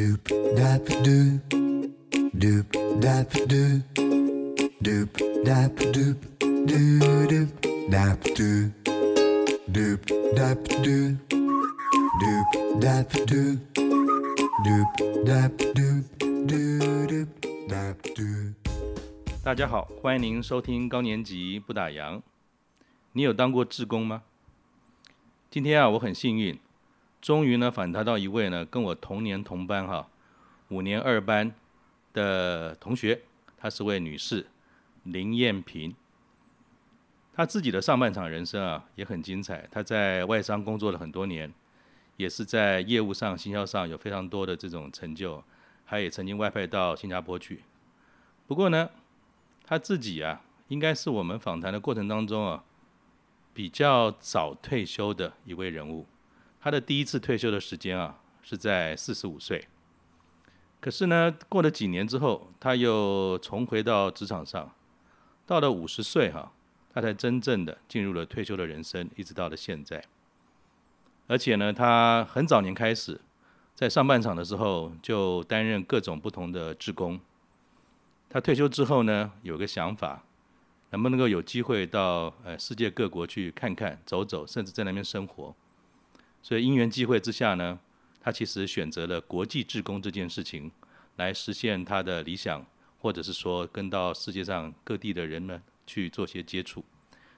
Doop dap doop, doop dap doop, doop dap doop, doo doop dap doop, doop dap doop, doop dap doop, doop dap doop, doo doop dap doop。大家好，欢迎您收听高年级不打烊。你有当过志工吗？今天啊，我很幸运。终于呢，访谈到一位呢，跟我同年同班哈，五年二班的同学，她是位女士，林燕萍。她自己的上半场人生啊，也很精彩。她在外商工作了很多年，也是在业务上、行销上有非常多的这种成就，她也曾经外派到新加坡去。不过呢，她自己啊，应该是我们访谈的过程当中啊，比较早退休的一位人物。他的第一次退休的时间啊，是在四十五岁。可是呢，过了几年之后，他又重回到职场上。到了五十岁哈，他才真正的进入了退休的人生，一直到了现在。而且呢，他很早年开始，在上半场的时候就担任各种不同的职工。他退休之后呢，有个想法，能不能够有机会到呃世界各国去看看、走走，甚至在那边生活。所以因缘际会之下呢，他其实选择了国际志工这件事情，来实现他的理想，或者是说跟到世界上各地的人呢去做些接触。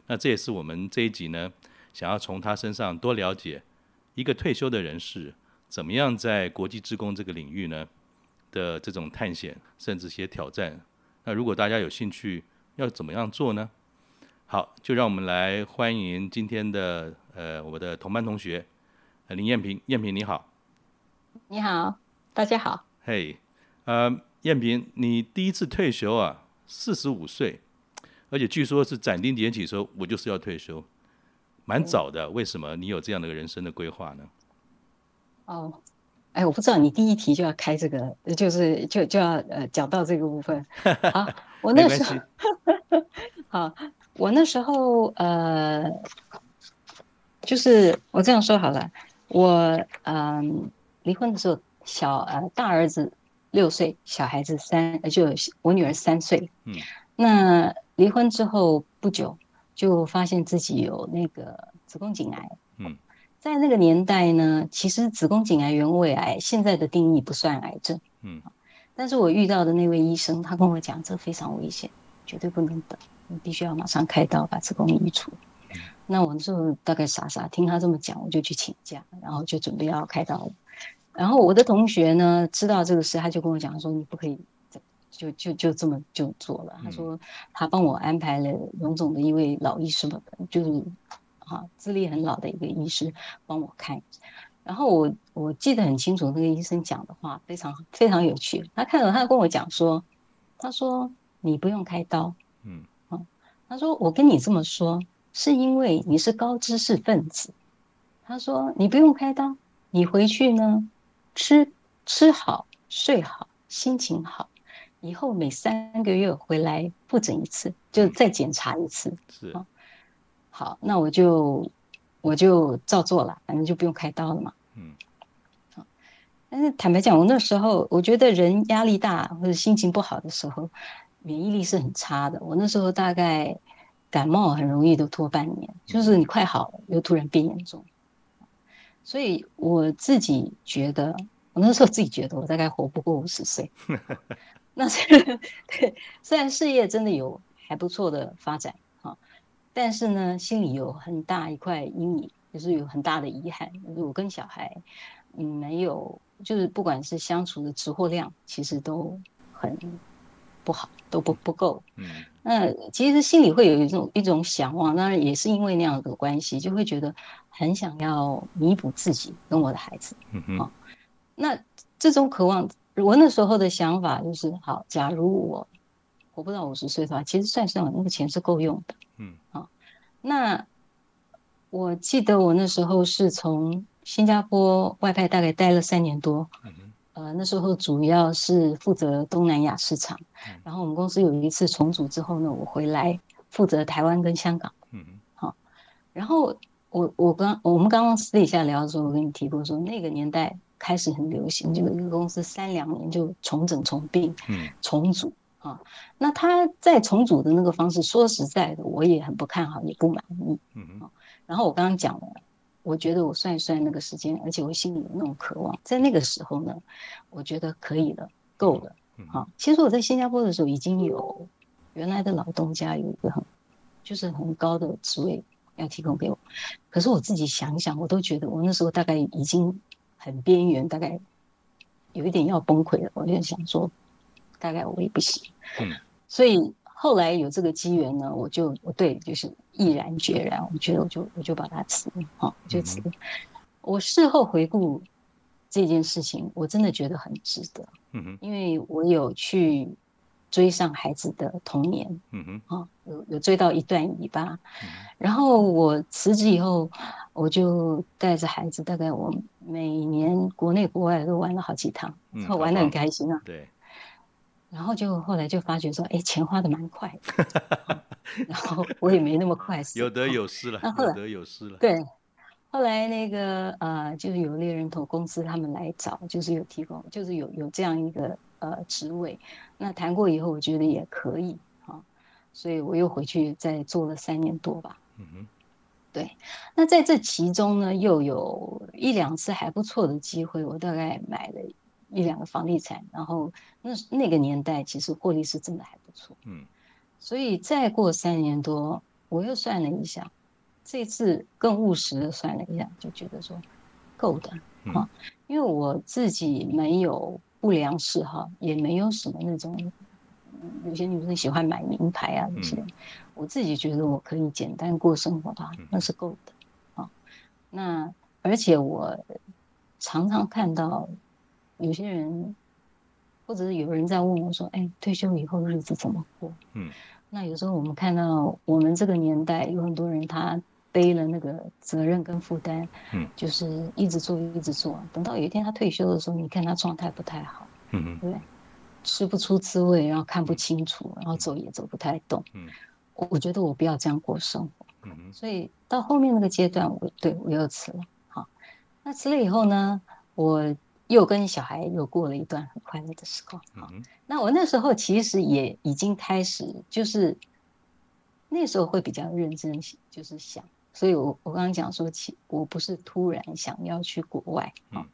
那这也是我们这一集呢，想要从他身上多了解一个退休的人士怎么样在国际志工这个领域呢的这种探险，甚至些挑战。那如果大家有兴趣，要怎么样做呢？好，就让我们来欢迎今天的呃我的同班同学。林燕萍，燕萍你好。你好，大家好。嘿，呃，燕萍，你第一次退休啊，四十五岁，而且据说是斩钉截铁说，我就是要退休，蛮早的。为什么你有这样的人生的规划呢？哦，哎，我不知道你第一题就要开这个，就是就就要呃讲到这个部分。好，我那时候，好，我那时候呃，就是我这样说好了。我嗯，离婚的时候，小呃大儿子六岁，小孩子三，就我女儿三岁。嗯，那离婚之后不久，就发现自己有那个子宫颈癌。嗯，在那个年代呢，其实子宫颈癌、原位癌现在的定义不算癌症。嗯，但是我遇到的那位医生，他跟我讲，这非常危险，绝对不能等，你必须要马上开刀把子宫移除。那我那时候大概傻傻听他这么讲，我就去请假，然后就准备要开刀了。然后我的同学呢，知道这个事，他就跟我讲说：“你不可以，就就就这么就做了。”他说他帮我安排了荣总的一位老医师嘛，就是啊资历很老的一个医师帮我看。然后我我记得很清楚，那个医生讲的话非常非常有趣。他看到他跟我讲说：“他说你不用开刀，嗯，啊，他说我跟你这么说。”是因为你是高知识分子，他说你不用开刀，你回去呢，吃吃好睡好，心情好，以后每三个月回来复诊一次，就再检查一次。是，好，那我就我就照做了，反正就不用开刀了嘛。嗯，好，但是坦白讲，我那时候我觉得人压力大或者心情不好的时候，免疫力是很差的。我那时候大概。感冒很容易都拖半年，就是你快好了又突然变严重，所以我自己觉得，我那时候自己觉得我大概活不过五十岁。那对，虽然事业真的有还不错的发展哈，但是呢，心里有很大一块阴影，就是有很大的遗憾，就是我跟小孩嗯没有，就是不管是相处的直货量，其实都很不好，都不不够。嗯。那其实心里会有一种一种想望，当然也是因为那样的关系，就会觉得很想要弥补自己跟我的孩子。嗯哼。那这种渴望，我那时候的想法就是：好，假如我活不到五十岁的话，其实算上那个钱是够用的。嗯。好，那我记得我那时候是从新加坡外派，大概待了三年多。嗯呃，那时候主要是负责东南亚市场，然后我们公司有一次重组之后呢，我回来负责台湾跟香港。嗯好，然后我我刚我们刚刚私底下聊的时候，我跟你提过说，那个年代开始很流行，就一个公司三两年就重整、重并、重组啊。那他在重组的那个方式，说实在的，我也很不看好，也不满意。嗯，然后我刚刚讲了，我觉得我算一算那个时间，而且我心里有那种渴望，在那个时候呢，我觉得可以了，够了。好，其实我在新加坡的时候已经有原来的老东家有一个很就是很高的职位要提供给我，可是我自己想想，我都觉得我那时候大概已经很边缘，大概有一点要崩溃了。我就想说，大概我也不行。嗯，所以后来有这个机缘呢，我就我对就是毅然决然，我觉得我就我就把它辞了，好，就辞了。我事后回顾这件事情，我真的觉得很值得。嗯哼，因为我有去追上孩子的童年，嗯哼，啊，有有追到一段尾巴，嗯、然后我辞职以后，我就带着孩子，大概我每年国内国外都玩了好几趟，然后、嗯、玩得很开心啊。对，然后就后来就发觉说，哎，钱花的蛮快的，然后我也没那么快，有得有失了，有得有失了，对。后来那个呃，就是有猎人头公司他们来找，就是有提供，就是有有这样一个呃职位。那谈过以后，我觉得也可以啊，所以我又回去再做了三年多吧。嗯哼，对。那在这其中呢，又有一两次还不错的机会，我大概买了一两个房地产，然后那那个年代其实获利是真的还不错。嗯，所以再过三年多，我又算了一下。这次更务实的算了一下，就觉得说够的啊，因为我自己没有不良嗜好，也没有什么那种，有些女生喜欢买名牌啊这些，我自己觉得我可以简单过生活的，那是够的啊。那而且我常常看到有些人，或者是有人在问我说：“哎，退休以后日子怎么过？”嗯，那有时候我们看到我们这个年代有很多人他。背了那个责任跟负担，嗯，就是一直做一直做，等到有一天他退休的时候，你看他状态不太好，嗯哼，对，吃不出滋味，然后看不清楚，然后走也走不太动，嗯，我我觉得我不要这样过生活，嗯哼，所以到后面那个阶段，我对我又辞了，好，那辞了以后呢，我又跟小孩又过了一段很快乐的时光，嗯，那我那时候其实也已经开始，就是那时候会比较认真，就是想。所以我，我我刚刚讲说，其我不是突然想要去国外啊，嗯、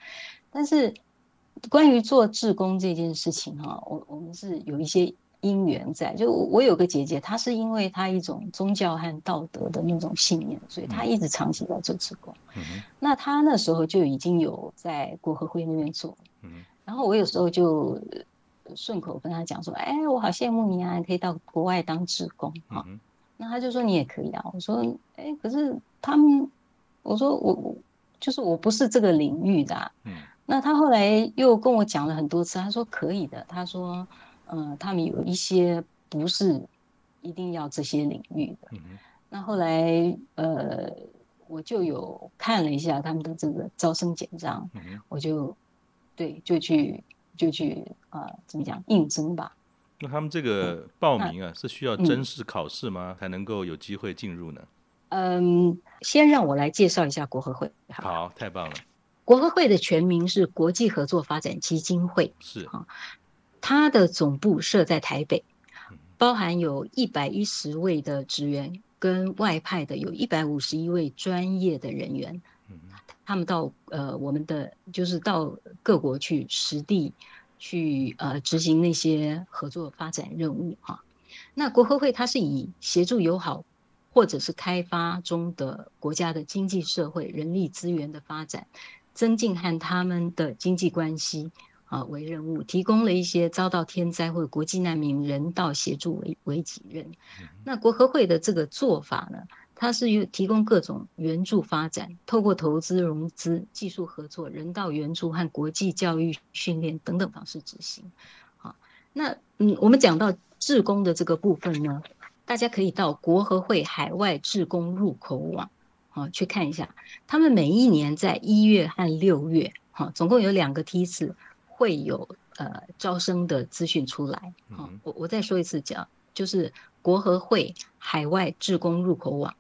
但是关于做志工这件事情哈，我我们是有一些因缘在。就我有个姐姐，她是因为她一种宗教和道德的那种信念，所以她一直长期在做志工。嗯、那她那时候就已经有在国合会那边做。嗯、然后我有时候就顺口跟她讲说：“哎，我好羡慕你啊，你可以到国外当志工啊。嗯”那她就说你也可以啊，我说哎，可是他们，我说我我就是我不是这个领域的啊。嗯。那他后来又跟我讲了很多次，他说可以的，他说嗯、呃，他们有一些不是一定要这些领域的。嗯。那后来呃，我就有看了一下他们的这个招生简章，嗯。我就对就去就去啊、呃，怎么讲应征吧。那他们这个报名啊，是需要甄试考试吗？嗯、才能够有机会进入呢？嗯，先让我来介绍一下国合会。好，好，太棒了。国合会的全名是国际合作发展基金会，是啊，它的总部设在台北，包含有一百一十位的职员跟外派的有一百五十一位专业的人员，嗯、他们到呃我们的就是到各国去实地。去呃执行那些合作发展任务哈，那国合会它是以协助友好或者是开发中的国家的经济社会人力资源的发展，增进和他们的经济关系啊为任务，提供了一些遭到天灾或者国际难民人道协助为为己任。那国合会的这个做法呢？它是有提供各种援助发展，透过投资、融资、技术合作、人道援助和国际教育训练等等方式执行。好，那嗯，我们讲到志工的这个部分呢，大家可以到国合会海外志工入口网啊去看一下，他们每一年在一月和六月，哈，总共有两个梯次会有呃招生的资讯出来。好，我我再说一次讲，就是国合会海外志工入口网。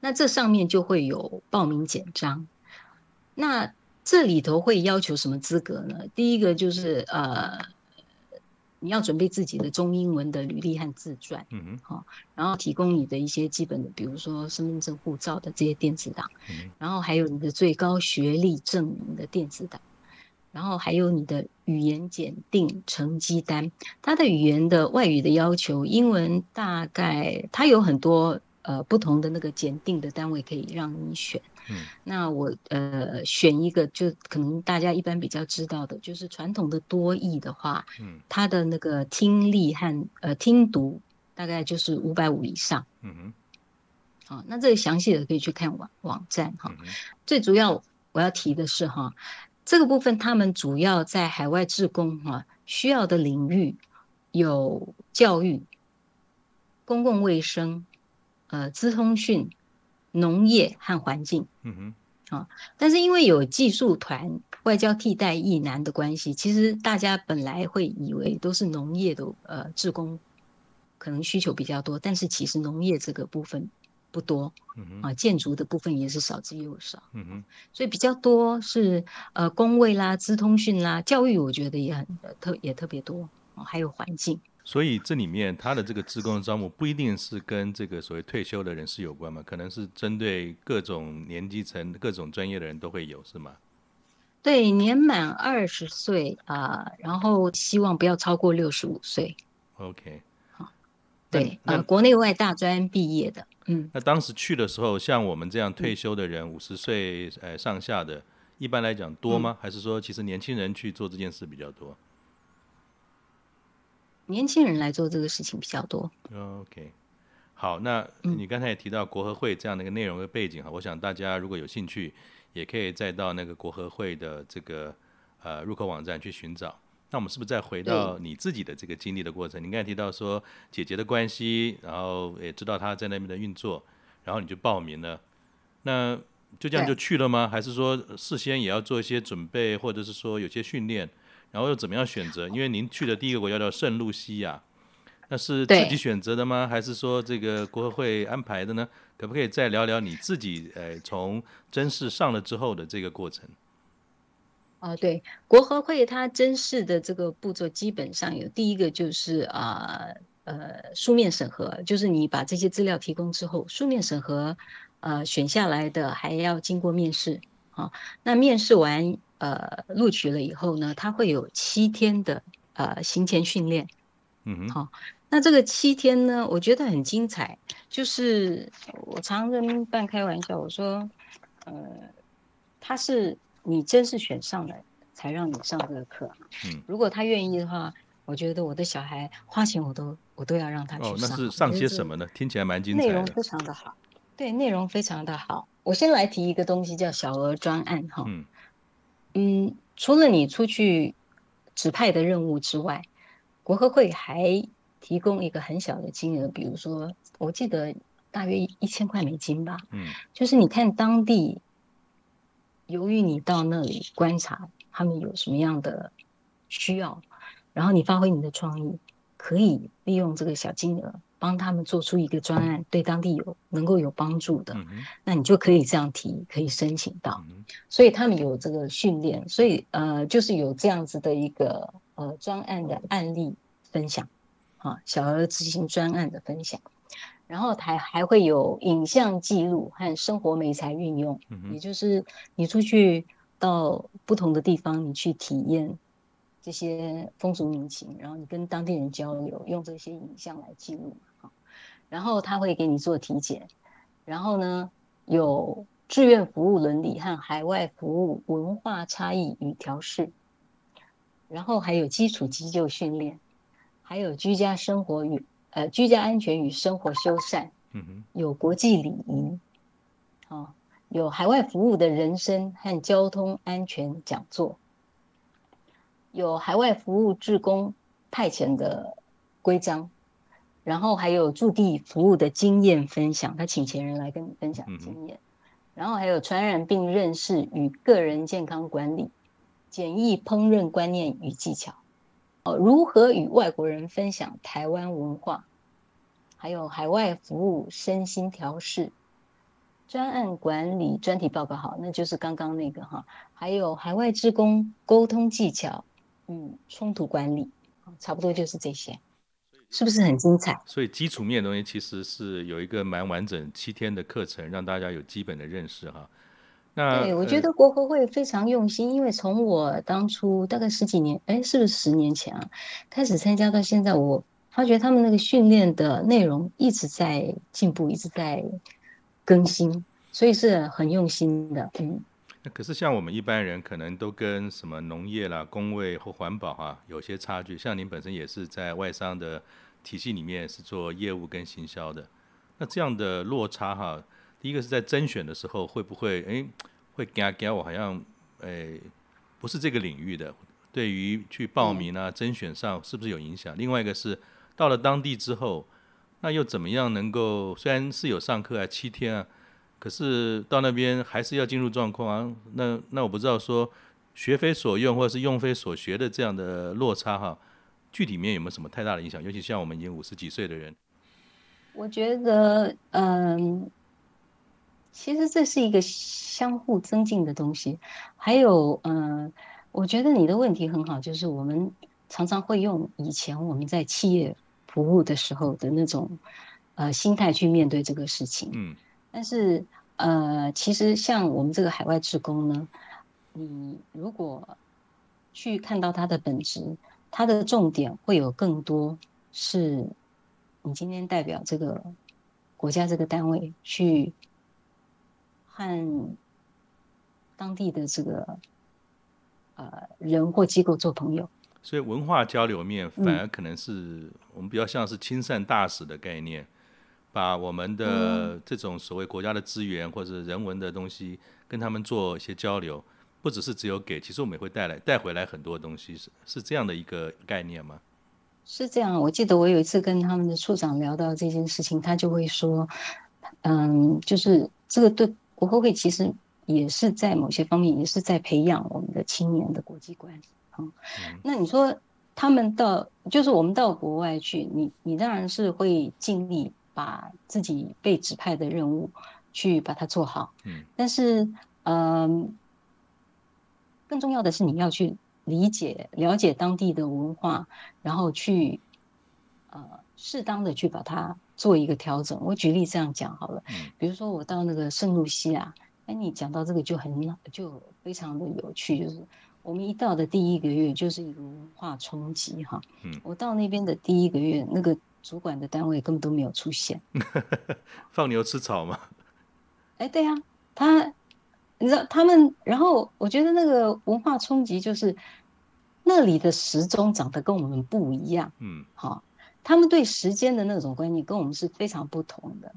那这上面就会有报名简章。那这里头会要求什么资格呢？第一个就是呃，你要准备自己的中英文的履历和自传，嗯哼，好，然后提供你的一些基本的，比如说身份证、护照的这些电子档，嗯，然后还有你的最高学历证明的电子档，然后还有你的语言检定成绩单。它的语言的外语的要求，英文大概它有很多呃不同的那个检定的单位可以让你选。嗯，那我呃选一个，就可能大家一般比较知道的，就是传统的多益的话，嗯，它的那个听力和呃听读大概就是五百五以上，嗯哼，好，那这个详细的可以去看网网站哈。嗯、最主要我要提的是哈，这个部分他们主要在海外志工哈需要的领域有教育、公共卫生、呃资通讯。农业和环境，嗯哼，啊，但是因为有技术团外交替代役男的关系，其实大家本来会以为都是农业的呃志工，可能需求比较多，但是其实农业这个部分不多，啊，建筑的部分也是少之又少，嗯哼，所以比较多是呃工位啦、资通讯啦、教育，我觉得也很特也特别多，啊，还有环境。所以这里面他的这个职工的招募不一定是跟这个所谓退休的人士有关嘛，可能是针对各种年纪层、各种专业的人都会有，是吗？对，年满二十岁啊、呃，然后希望不要超过六十五岁。OK，好，对，呃，国内外大专毕业的，嗯。那当时去的时候，像我们这样退休的人，五十岁呃上下的，一般来讲多吗？嗯、还是说其实年轻人去做这件事比较多？年轻人来做这个事情比较多。OK，好，那你刚才也提到国合会这样的一个内容的背景哈，嗯、我想大家如果有兴趣，也可以再到那个国合会的这个呃入口网站去寻找。那我们是不是再回到你自己的这个经历的过程？对你刚才提到说姐姐的关系，然后也知道她在那边的运作，然后你就报名了，那就这样就去了吗？还是说事先也要做一些准备，或者是说有些训练？然后又怎么样选择？因为您去的第一个国家叫圣露西亚，那是自己选择的吗？还是说这个国合会安排的呢？可不可以再聊聊你自己呃从甄试上了之后的这个过程？哦，对，国合会它甄试的这个步骤基本上有第一个就是啊呃，呃书面审核，就是你把这些资料提供之后，书面审核呃选下来的还要经过面试啊、哦。那面试完。呃，录取了以后呢，他会有七天的呃行前训练，嗯哼，好、哦，那这个七天呢，我觉得很精彩。就是我常跟半开玩笑，我说，呃，他是你真是选上了才让你上这个课，嗯，如果他愿意的话，我觉得我的小孩花钱我都我都要让他去上。哦，那是上些什么呢？听起来蛮精彩的。内容非常的好，对，内容非常的好。我先来提一个东西，叫小额专案，哈。嗯，除了你出去指派的任务之外，国合会还提供一个很小的金额，比如说，我记得大约一千块美金吧。嗯，就是你看当地，由于你到那里观察他们有什么样的需要，然后你发挥你的创意，可以利用这个小金额。帮他们做出一个专案，对当地有能够有帮助的，那你就可以这样提，可以申请到。所以他们有这个训练，所以呃，就是有这样子的一个呃专案的案例分享，啊，小额执行专案的分享，然后还还会有影像记录和生活美材运用，嗯、也就是你出去到不同的地方，你去体验。这些风俗民情，然后你跟当地人交流，用这些影像来记录，然后他会给你做体检，然后呢，有志愿服务伦理和海外服务文化差异与调试，然后还有基础急救训练，还有居家生活与呃居家安全与生活修缮，嗯哼，有国际礼仪，啊，有海外服务的人生和交通安全讲座。有海外服务志工派遣的规章，然后还有驻地服务的经验分享，他请前人来跟你分享经验，嗯、然后还有传染病认识与个人健康管理、简易烹饪观念与技巧，哦，如何与外国人分享台湾文化，还有海外服务身心调试、专案管理专题报告好，那就是刚刚那个哈，还有海外职工沟通技巧，嗯，冲突管理，差不多就是这些，是不是很精彩？所以基础面的东西其实是有一个蛮完整七天的课程，让大家有基本的认识哈。那对，我觉得国合会非常用心，呃、因为从我当初大概十几年，哎，是不是十年前啊，开始参加到现在，我发觉他们那个训练的内容一直在进步，一直在更新，所以是很用心的。嗯，那可是像我们一般人，可能都跟什么农业啦、工位或环保哈、啊、有些差距。像您本身也是在外商的体系里面是做业务跟行销的，那这样的落差哈、啊。第一个是在甄选的时候会不会哎会给给我好像哎不是这个领域的，对于去报名啊甄选上是不是有影响？另外一个是到了当地之后，那又怎么样能够虽然是有上课啊七天啊，可是到那边还是要进入状况啊。那那我不知道说学非所用或者是用非所学的这样的落差哈，具体面有没有什么太大的影响？尤其像我们已经五十几岁的人，我觉得嗯。其实这是一个相互增进的东西，还有，嗯、呃，我觉得你的问题很好，就是我们常常会用以前我们在企业服务的时候的那种呃心态去面对这个事情。嗯，但是呃，其实像我们这个海外职工呢，你如果去看到它的本质，它的重点会有更多是，你今天代表这个国家这个单位去。和当地的这个呃人或机构做朋友，所以文化交流面反而可能是我们比较像是亲善大使的概念，嗯、把我们的这种所谓国家的资源或者人文的东西跟他们做一些交流，不只是只有给，其实我们也会带来带回来很多东西，是是这样的一个概念吗？是这样，我记得我有一次跟他们的处长聊到这件事情，他就会说，嗯，就是这个对。国合会其实也是在某些方面也是在培养我们的青年的国际观啊。嗯，那你说他们到就是我们到国外去，你你当然是会尽力把自己被指派的任务去把它做好。嗯，但是嗯，更重要的是你要去理解了解当地的文化，然后去呃适当的去把它。做一个调整，我举例这样讲好了，比如说我到那个圣露西亚，哎，你讲到这个就很就非常的有趣，就是我们一到的第一个月就是一个文化冲击哈，嗯，我到那边的第一个月，那个主管的单位根本都没有出现，放牛吃草吗？哎，对呀，他，你知道他们，然后我觉得那个文化冲击就是那里的时钟长得跟我们不一样，嗯，好。他们对时间的那种观念跟我们是非常不同的。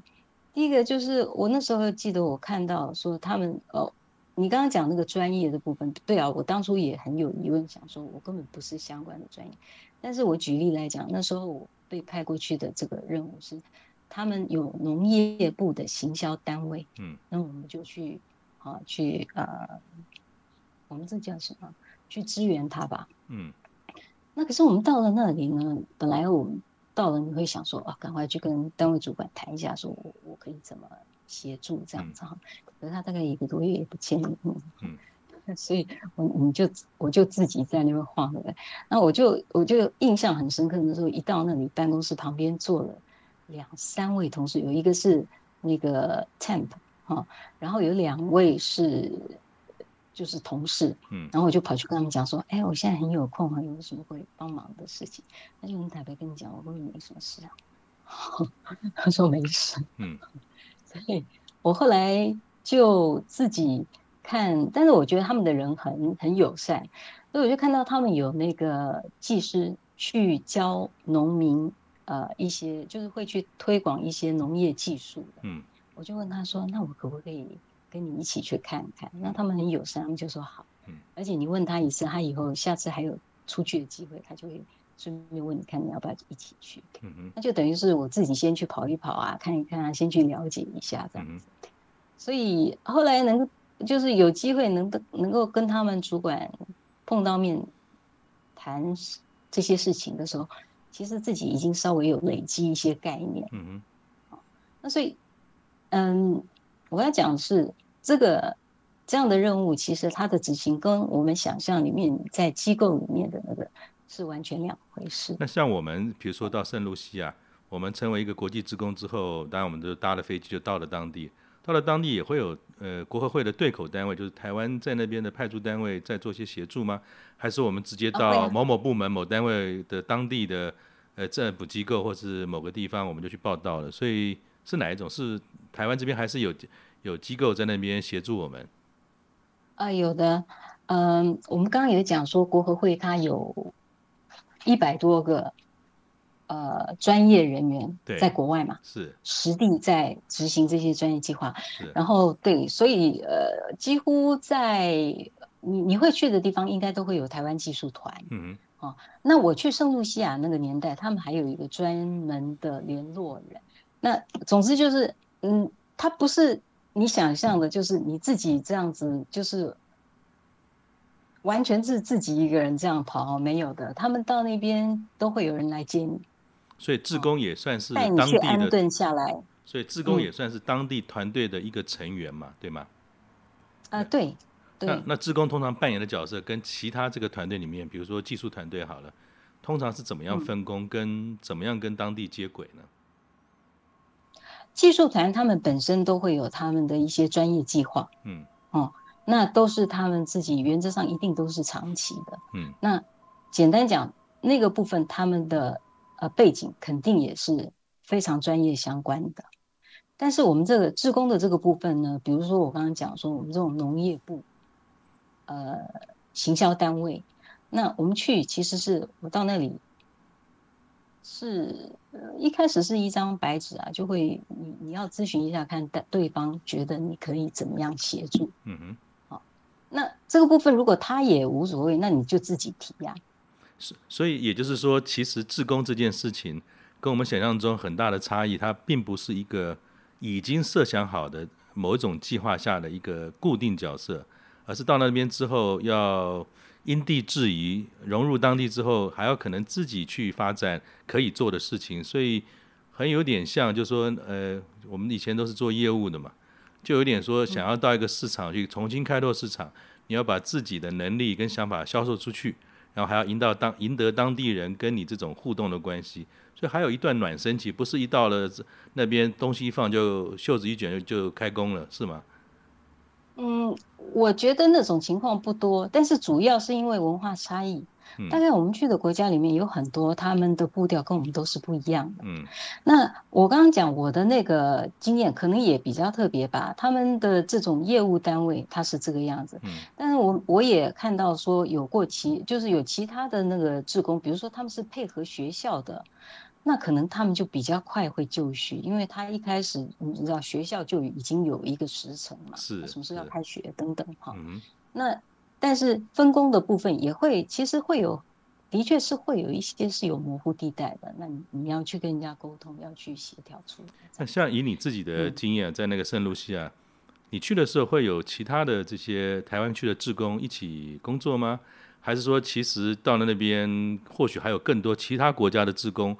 第一个就是我那时候记得我看到说他们哦，你刚刚讲那个专业的部分，对啊，我当初也很有疑问，想说我根本不是相关的专业。但是我举例来讲，那时候我被派过去的这个任务是，他们有农业部的行销单位，嗯，那我们就去啊去呃，我们这叫什么？去支援他吧，嗯。那可是我们到了那里呢，本来我们。到了你会想说啊，赶快去跟单位主管谈一下，说我我可以怎么协助这样子哈。嗯、可是他大概一个多月也不见你，嗯，所以我你就我就自己在那边晃了。那我就我就印象很深刻的时候，一到那里办公室旁边坐了两三位同事，有一个是那个 temp 哈，然后有两位是。就是同事，嗯，然后我就跑去跟他们讲说，哎，我现在很有空啊，有什么会帮忙的事情？他就很坦白跟你讲，我说你没什么事啊。他说没事，嗯，所以我后来就自己看，但是我觉得他们的人很很友善，所以我就看到他们有那个技师去教农民，呃，一些就是会去推广一些农业技术的，嗯，我就问他说，那我可不可以？跟你一起去看看，那他们很友善，他们就说好。嗯，而且你问他一次，他以后下次还有出去的机会，他就会顺便问你看你要不要一起去。嗯哼，那就等于是我自己先去跑一跑啊，看一看啊，先去了解一下这样子。嗯、所以后来能就是有机会能能够跟他们主管碰到面谈这些事情的时候，其实自己已经稍微有累积一些概念。嗯哼，那所以嗯。我要讲是这个这样的任务，其实它的执行跟我们想象里面在机构里面的那个是完全两回事。那像我们比如说到圣露西亚，我们成为一个国际职工之后，当然我们都搭了飞机就到了当地。到了当地也会有呃国合会的对口单位，就是台湾在那边的派驻单位在做些协助吗？还是我们直接到某某部门、某单位的当地的呃政府机构或是某个地方，我们就去报道了？所以是哪一种？是台湾这边还是有有机构在那边协助我们？啊、呃，有的。嗯、呃，我们刚刚有讲说国合会它有一百多个。呃，专业人员在国外嘛，是实地在执行这些专业计划。然后对，所以呃，几乎在你你会去的地方，应该都会有台湾技术团。嗯嗯。哦，那我去圣露西亚那个年代，他们还有一个专门的联络人。那总之就是，嗯，他不是你想象的，就是你自己这样子，就是。完全是自己一个人这样跑，没有的。他们到那边都会有人来接你。所以志工也算是当地的，带你去安顿下来。所以志工也算是当地团队的一个成员嘛，嗯、对吗？啊、呃，对。对那那志工通常扮演的角色跟其他这个团队里面，比如说技术团队好了，通常是怎么样分工，嗯、跟怎么样跟当地接轨呢？技术团他们本身都会有他们的一些专业计划。嗯。哦，那都是他们自己，原则上一定都是长期的。嗯。那简单讲，那个部分他们的。呃，背景肯定也是非常专业相关的，但是我们这个职工的这个部分呢，比如说我刚刚讲说，我们这种农业部，呃，行销单位，那我们去其实是我到那里是，呃，一开始是一张白纸啊，就会你你要咨询一下，看对方觉得你可以怎么样协助，嗯哼，好，那这个部分如果他也无所谓，那你就自己提呀。所所以也就是说，其实自工这件事情跟我们想象中很大的差异，它并不是一个已经设想好的某一种计划下的一个固定角色，而是到那边之后要因地制宜，融入当地之后，还要可能自己去发展可以做的事情。所以很有点像，就说，呃，我们以前都是做业务的嘛，就有点说想要到一个市场去重新开拓市场，你要把自己的能力跟想法销售出去。然后还要赢到当赢得当地人跟你这种互动的关系，所以还有一段暖身期，不是一到了那边东西一放就袖子一卷就就开工了，是吗？嗯，我觉得那种情况不多，但是主要是因为文化差异。大概我们去的国家里面有很多，他们的步调跟我们都是不一样的。嗯，那我刚刚讲我的那个经验，可能也比较特别吧。他们的这种业务单位，他是这个样子。嗯，但是我我也看到说有过其，就是有其他的那个职工，比如说他们是配合学校的，那可能他们就比较快会就绪，因为他一开始你知道学校就已经有一个时辰嘛，是什么时候要开学等等哈。嗯，那。但是分工的部分也会，其实会有，的确是会有一些是有模糊地带的。那你你要去跟人家沟通，要去协调出来。那像以你自己的经验，在那个圣露西亚，嗯，你去的时候会有其他的这些台湾区的志工一起工作吗？还是说，其实到了那边，或许还有更多其他国家的志工，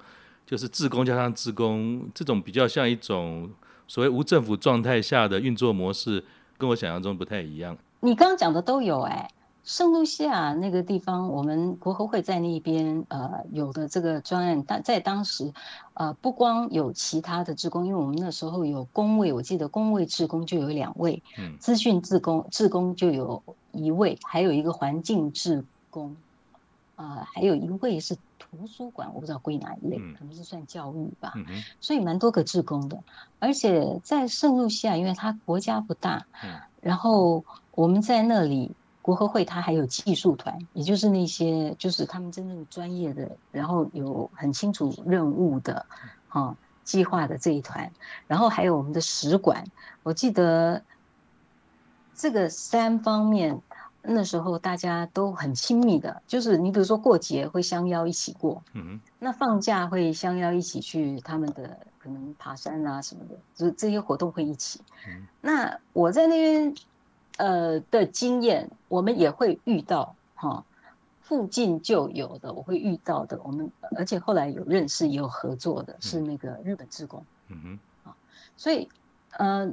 就是自工加上自工，这种比较像一种所谓无政府状态下的运作模式，跟我想象中不太一样。你刚刚讲的都有哎、欸，圣露西亚那个地方，我们国合会在那边呃有的这个专案，但在当时呃不光有其他的职工，因为我们那时候有工位，我记得工位职工就有两位，嗯，资讯职工职工就有一位，还有一个环境职工，啊、呃，还有一位是图书馆，我不知道归哪一类，可能是算教育吧，嗯、所以蛮多个志工的，而且在圣露西亚，因为它国家不大，嗯、然后。我们在那里，国合会它还有技术团，也就是那些就是他们真正专业的，然后有很清楚任务的，哈，计划的这一团，然后还有我们的使馆。我记得这个三方面，那时候大家都很亲密的，就是你比如说过节会相邀一起过，嗯，那放假会相邀一起去他们的可能爬山啊什么的，就这些活动会一起。那我在那边。呃的经验，我们也会遇到哈，附近就有的，我会遇到的，我们而且后来有认识也有合作的，是那个日本志工，嗯哼，啊，所以，呃，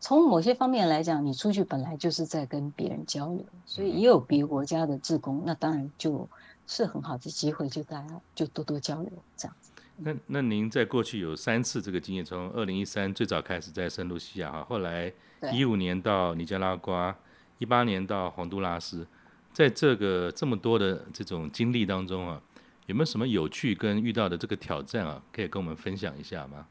从某些方面来讲，你出去本来就是在跟别人交流，所以也有别国家的志工，那当然就是很好的机会，就大家就多多交流这样子。那那您在过去有三次这个经验，从二零一三最早开始在圣露西亚哈，后来一五年到尼加拉瓜，一八年到洪都拉斯，在这个这么多的这种经历当中啊，有没有什么有趣跟遇到的这个挑战啊，可以跟我们分享一下吗？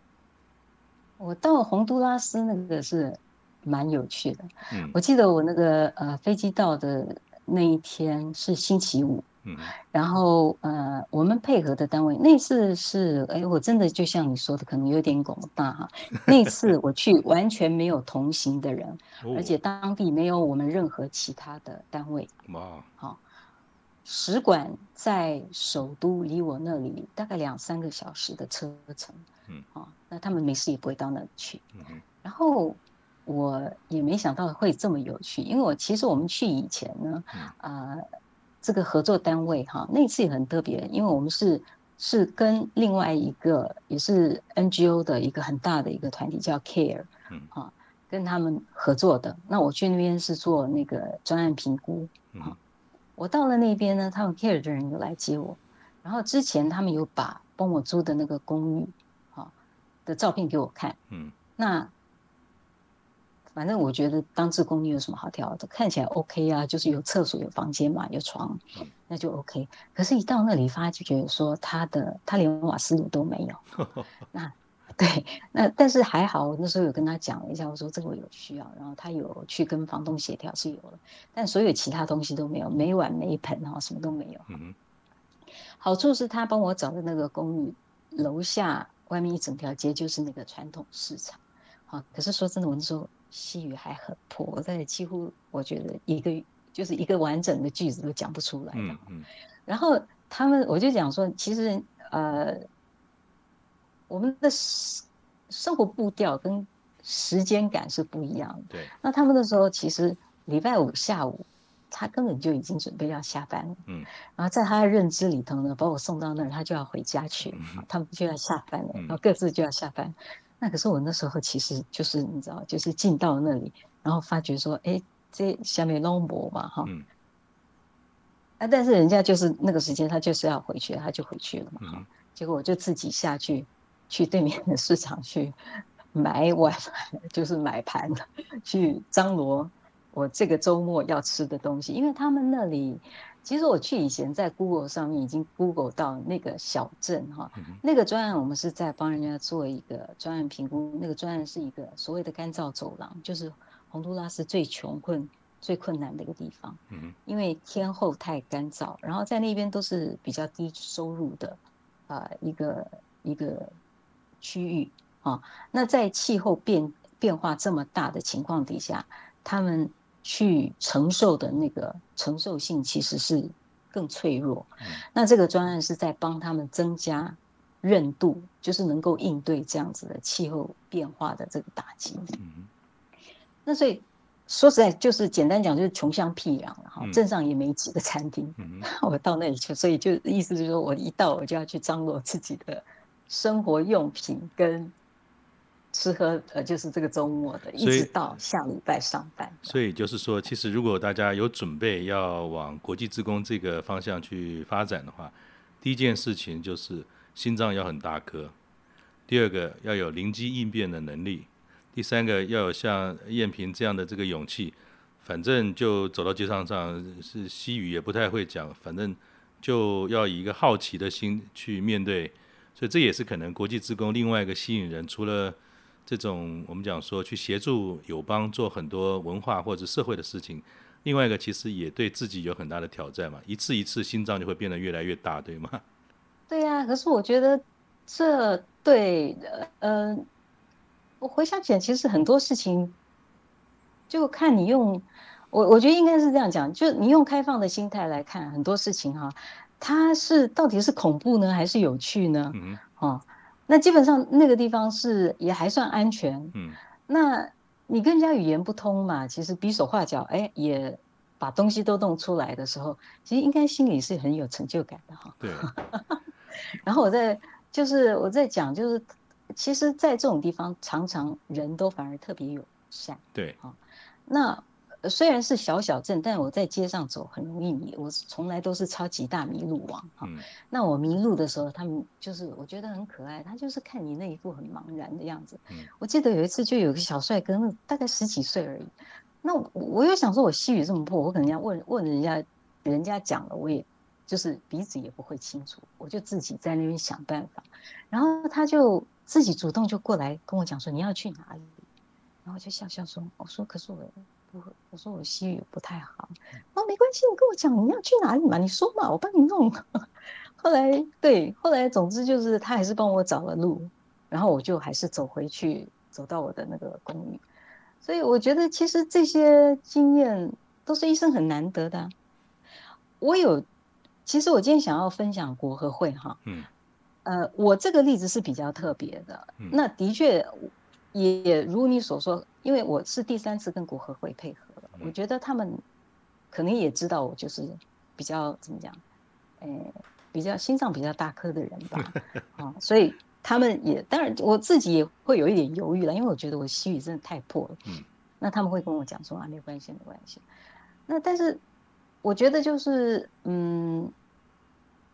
我到洪都拉斯那个是蛮有趣的，嗯，我记得我那个呃飞机到的那一天是星期五，嗯，然后呃我们配合的单位那次是哎我真的就像你说的可能有点广大哈，那次我去完全没有同行的人，而且当地没有我们任何其他的单位，哇，好，使馆在首都离我那里大概两三个小时的车程。嗯，哦，那他们没事也不会到那里去。嗯哼，然后我也没想到会这么有趣，因为我其实我们去以前呢，啊、这个合作单位哈，那次也很特别，因为我们是是跟另外一个也是 NGO 的一个很大的一个团体叫 Care，嗯，啊，跟他们合作的。那我去那边是做那个专案评估，嗯，我到了那边呢，他们 Care 的人有来接我，然后之前他们有把帮我租的那个公寓。的照片给我看，嗯，那反正我觉得当志工你有什么好挑的？看起来 OK 啊，就是有厕所、有房间嘛，有床，那就 OK。可是，一到那里发就觉得说他的他连瓦斯炉都没有。那对，那但是还好，我那时候有跟他讲了一下，我说这个我有需要，然后他有去跟房东协调是有了，但所有其他东西都没有，没碗没盆哈，什么都没有。嗯，好处是他帮我找的那个公寓楼下。外面一整条街就是那个传统市场，啊，可是说真的，我那时候西语还很破，我在几乎我觉得一个就是一个完整的句子都讲不出来的。嗯嗯。然后他们我就讲说，其实呃，我们的生活步调跟时间感是不一样的。对。那他们那时候其实礼拜五下午。他根本就已经准备要下班了，嗯，然后在他的认知里头呢，把我送到那儿，他就要回家去，嗯、他们就要下班了，然后各自就要下班。嗯、那可是我那时候其实就是你知道，就是进到那里，然后发觉说，哎，这下面龙博嘛，哈，嗯，啊，但是人家就是那个时间，他就是要回去，他就回去了嘛。结果我就自己下去，去对面的市场去买碗，就是买盘，去张罗。我这个周末要吃的东西，因为他们那里，其实我去以前在 Google 上面已经 Google 到那个小镇哈，那个专案我们是在帮人家做一个专案评估，那个专案是一个所谓的干燥走廊，就是洪都拉斯最穷困、最困难的一个地方，嗯、因为天候太干燥，然后在那边都是比较低收入的啊、呃、一个一个区域啊，那在气候变变化这么大的情况底下，他们去承受的那个承受性其实是更脆弱。嗯、那这个专案是在帮他们增加韧度，就是能够应对这样子的气候变化的这个打击。嗯、那所以说实在，就是简单讲，就是穷乡僻壤了哈。镇上也没几个餐厅，嗯、我到那里去，所以就意思就是说我一到我就要去张罗自己的生活用品跟。吃喝呃，就是这个周末的，一直到下礼拜上班。所以就是说，其实如果大家有准备要往国际职工这个方向去发展的话，第一件事情就是心脏要很大颗，第二个要有灵机应变的能力，第三个要有像燕萍这样的这个勇气，反正就走到街上上是西语也不太会讲，反正就要以一个好奇的心去面对，所以这也是可能国际职工另外一个吸引人，除了这种我们讲说去协助友邦做很多文化或者社会的事情，另外一个其实也对自己有很大的挑战嘛，一次一次心脏就会变得越来越大，对吗？对呀、啊，可是我觉得这对，呃，我回想起来，其实很多事情就看你用，我我觉得应该是这样讲，就你用开放的心态来看很多事情哈，它是到底是恐怖呢，还是有趣呢？嗯，哦。那基本上那个地方是也还算安全，嗯，那你跟人家语言不通嘛，其实比手画脚，哎，也把东西都弄出来的时候，其实应该心里是很有成就感的哈。对。然后我在就是我在讲，就是其实，在这种地方，常常人都反而特别友善。对，好，那。虽然是小小镇，但我在街上走很容易迷。我从来都是超级大迷路王哈。嗯、那我迷路的时候，他们就是我觉得很可爱，他就是看你那一副很茫然的样子。嗯、我记得有一次就有个小帅哥，大概十几岁而已。那我，我又想说，我西语这么破，我可能要问问人家，人家讲了，我也就是鼻子也不会清楚，我就自己在那边想办法。然后他就自己主动就过来跟我讲说，你要去哪里？然后我就笑笑说，我说可是我。我说我西语不太好，哦，没关系，你跟我讲你要去哪里嘛，你说嘛，我帮你弄。后来对，后来总之就是他还是帮我找了路，然后我就还是走回去，走到我的那个公寓。所以我觉得其实这些经验都是医生很难得的。我有，其实我今天想要分享国和会哈，嗯，呃，我这个例子是比较特别的，那的确。也如你所说，因为我是第三次跟国合会配合了，我觉得他们可能也知道我就是比较怎么讲，呃，比较心脏比较大颗的人吧，啊，所以他们也当然我自己也会有一点犹豫了，因为我觉得我西语真的太破了，嗯，那他们会跟我讲说啊，没关系，没关系，那但是我觉得就是嗯，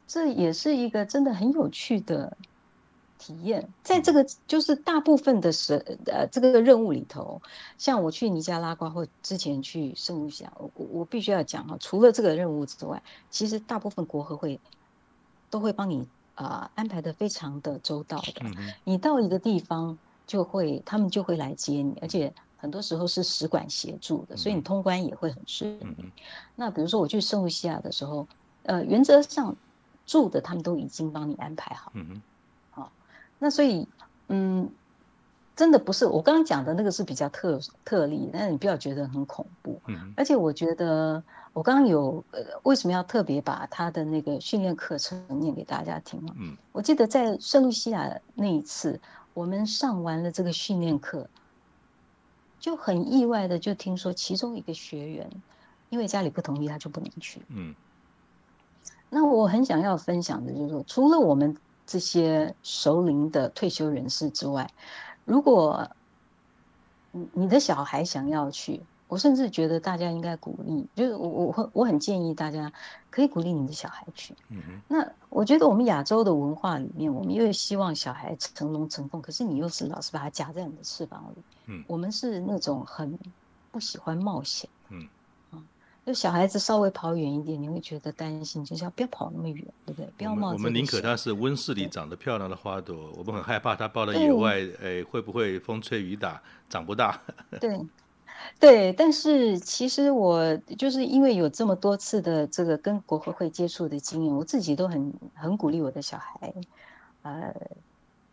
这也是一个真的很有趣的。体验在这个就是大部分的时呃这个任务里头，像我去尼加拉瓜或之前去圣露西亚，我我必须要讲哈，除了这个任务之外，其实大部分国合会都会帮你啊、呃、安排的非常的周到的。你到一个地方就会他们就会来接你，而且很多时候是使馆协助的，所以你通关也会很顺利。那比如说我去圣露西亚的时候，呃，原则上住的他们都已经帮你安排好。那所以，嗯，真的不是我刚刚讲的那个是比较特特例，但是你不要觉得很恐怖。嗯，而且我觉得我刚刚有呃，为什么要特别把他的那个训练课程念给大家听？嗯，我记得在圣露西亚那一次，我们上完了这个训练课，就很意外的就听说其中一个学员因为家里不同意，他就不能去。嗯，那我很想要分享的就是说，除了我们。这些熟龄的退休人士之外，如果你的小孩想要去，我甚至觉得大家应该鼓励，就是我我我很建议大家可以鼓励你的小孩去。嗯哼。那我觉得我们亚洲的文化里面，我们因为希望小孩成龙成凤，可是你又是老是把他夹在你的翅膀里。嗯。我们是那种很不喜欢冒险。嗯。就小孩子稍微跑远一点，你会觉得担心，就是要不要跑那么远，对不对？不要冒。我们宁可它是温室里长得漂亮的花朵，我们很害怕它抱到野外，哎，会不会风吹雨打长不大？对，对。但是其实我就是因为有这么多次的这个跟国合会接触的经验，我自己都很很鼓励我的小孩，呃，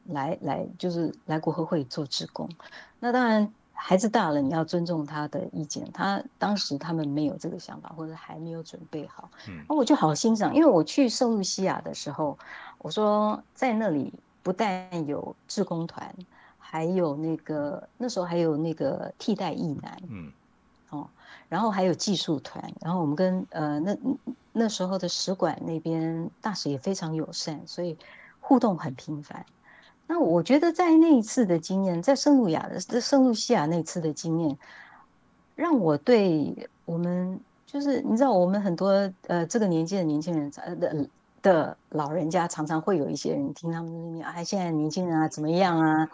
来来就是来国合会做志工。那当然。孩子大了，你要尊重他的意见。他当时他们没有这个想法，或者还没有准备好。嗯，那我就好欣赏，因为我去圣露西亚的时候，我说在那里不但有志工团，还有那个那时候还有那个替代役男，嗯，哦，然后还有技术团，然后我们跟呃那那时候的使馆那边大使也非常友善，所以互动很频繁。那我觉得在那一次的经验，在圣露亚的圣露西亚那次的经验，让我对我们就是你知道，我们很多呃这个年纪的年轻人呃的的老人家，常常会有一些人听他们那边啊，现在年轻人啊怎么样啊，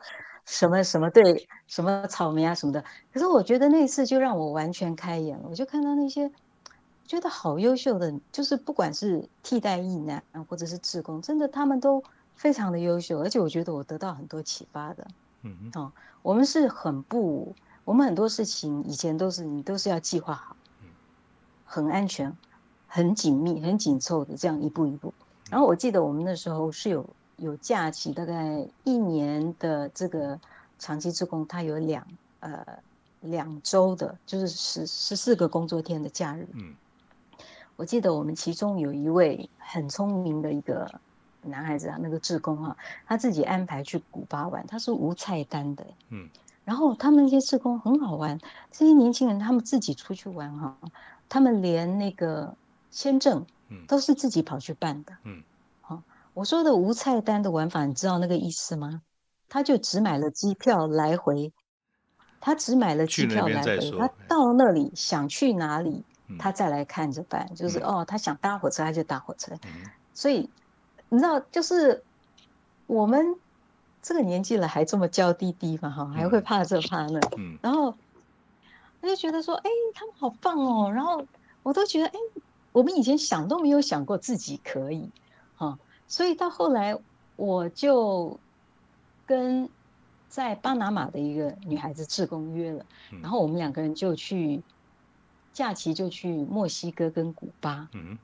什么什么对什么草莓啊什么的。可是我觉得那一次就让我完全开眼了，我就看到那些觉得好优秀的，就是不管是替代役男或者是志工，真的他们都。非常的优秀，而且我觉得我得到很多启发的。嗯哼，哦，我们是很不，我们很多事情以前都是你都是要计划好，很安全、很紧密、很紧凑的这样一步一步。然后我记得我们那时候是有有假期，大概一年的这个长期职工，他有两呃两周的，就是十十四个工作天的假日。嗯，我记得我们其中有一位很聪明的一个。男孩子啊，那个志工啊，他自己安排去古巴玩，他是无菜单的。嗯，然后他们那些志工很好玩，这些年轻人他们自己出去玩哈，他们连那个签证，都是自己跑去办的。嗯，好，我说的无菜单的玩法，你知道那个意思吗？他就只买了机票来回，他只买了机票来回，他到那里想去哪里，嗯、他再来看着办。就是、嗯、哦，他想搭火车他就搭火车。嗯、所以你知道，就是我们这个年纪了还这么娇滴滴嘛哈，还会怕这怕那。嗯、然后我就觉得说，哎，他们好棒哦。然后我都觉得，哎，我们以前想都没有想过自己可以哈。所以到后来，我就跟。在巴拿马的一个女孩子志工约了，嗯、然后我们两个人就去假期就去墨西哥跟古巴。嗯，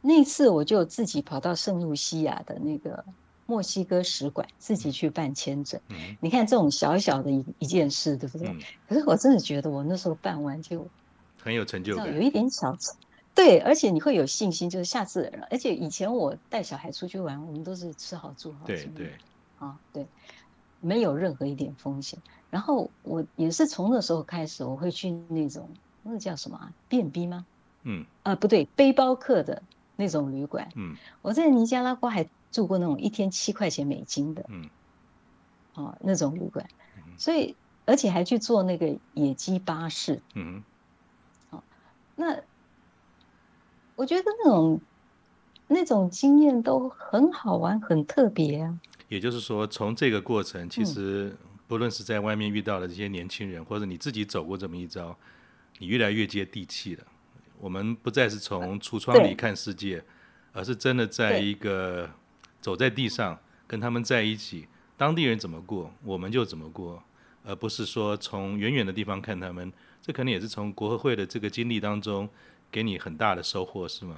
那次我就自己跑到圣露西亚的那个墨西哥使馆，自己去办签证。嗯，你看这种小小的一一件事，对不对？嗯、可是我真的觉得我那时候办完就很有成就感，有一点小对，而且你会有信心，就是下次。而且以前我带小孩出去玩，我们都是吃好住好。对对，啊对。没有任何一点风险。然后我也是从那时候开始，我会去那种那个叫什么啊，B&B 吗？嗯，啊不对，背包客的那种旅馆。嗯，我在尼加拉瓜还住过那种一天七块钱美金的。嗯，哦，那种旅馆。所以而且还去坐那个野鸡巴士。嗯，哦，那我觉得那种那种经验都很好玩，很特别啊。也就是说，从这个过程，其实不论是在外面遇到的这些年轻人，嗯、或者你自己走过这么一遭，你越来越接地气了。我们不再是从橱窗里看世界，而是真的在一个走在地上跟他们在一起，当地人怎么过，我们就怎么过，而不是说从远远的地方看他们。这可能也是从国合会的这个经历当中给你很大的收获，是吗？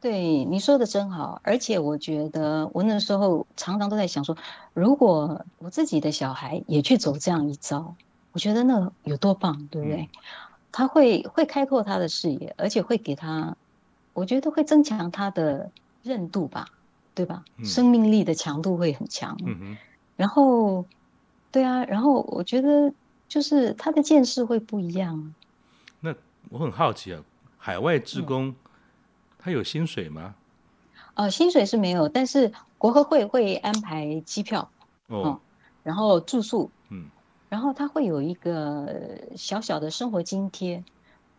对，你说的真好，而且我觉得我那时候常常都在想说，如果我自己的小孩也去走这样一遭，我觉得那有多棒，对不对？嗯、他会会开拓他的视野，而且会给他，我觉得会增强他的韧度吧，对吧？嗯、生命力的强度会很强。嗯哼。然后，对啊，然后我觉得就是他的见识会不一样。那我很好奇啊，海外志工、嗯。他有薪水吗？呃，薪水是没有，但是国合会会安排机票哦、嗯，然后住宿，嗯，然后他会有一个小小的生活津贴，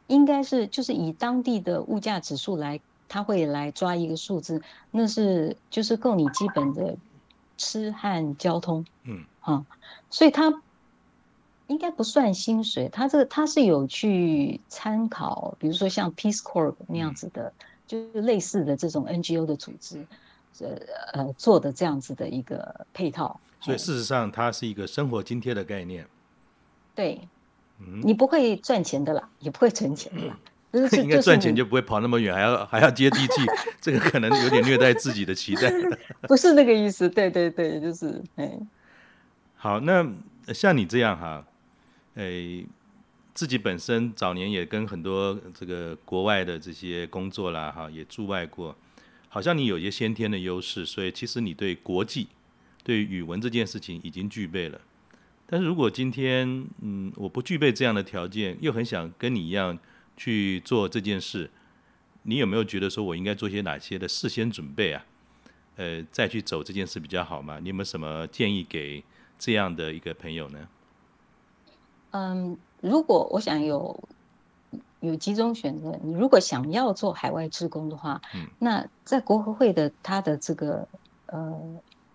应该是就是以当地的物价指数来，他会来抓一个数字，那是就是够你基本的吃和交通，嗯，啊，所以他应该不算薪水，他这个他是有去参考，比如说像 Peace Corps 那样子的。嗯就是类似的这种 NGO 的组织，呃呃做的这样子的一个配套，所以事实上它是一个生活津贴的概念。对，嗯，你不会赚钱的啦，也不会存钱的啦。应该赚钱就不会跑那么远，还要还要接地气，这个可能有点虐待自己的期待。不是那个意思，对对对，就是哎。好，那像你这样哈，哎。自己本身早年也跟很多这个国外的这些工作啦，哈，也驻外过，好像你有一些先天的优势，所以其实你对国际、对语文这件事情已经具备了。但是如果今天，嗯，我不具备这样的条件，又很想跟你一样去做这件事，你有没有觉得说我应该做些哪些的事先准备啊？呃，再去走这件事比较好吗？你有没有什么建议给这样的一个朋友呢？嗯。如果我想有有几种选择，你如果想要做海外志工的话，嗯，那在国合会的他的这个呃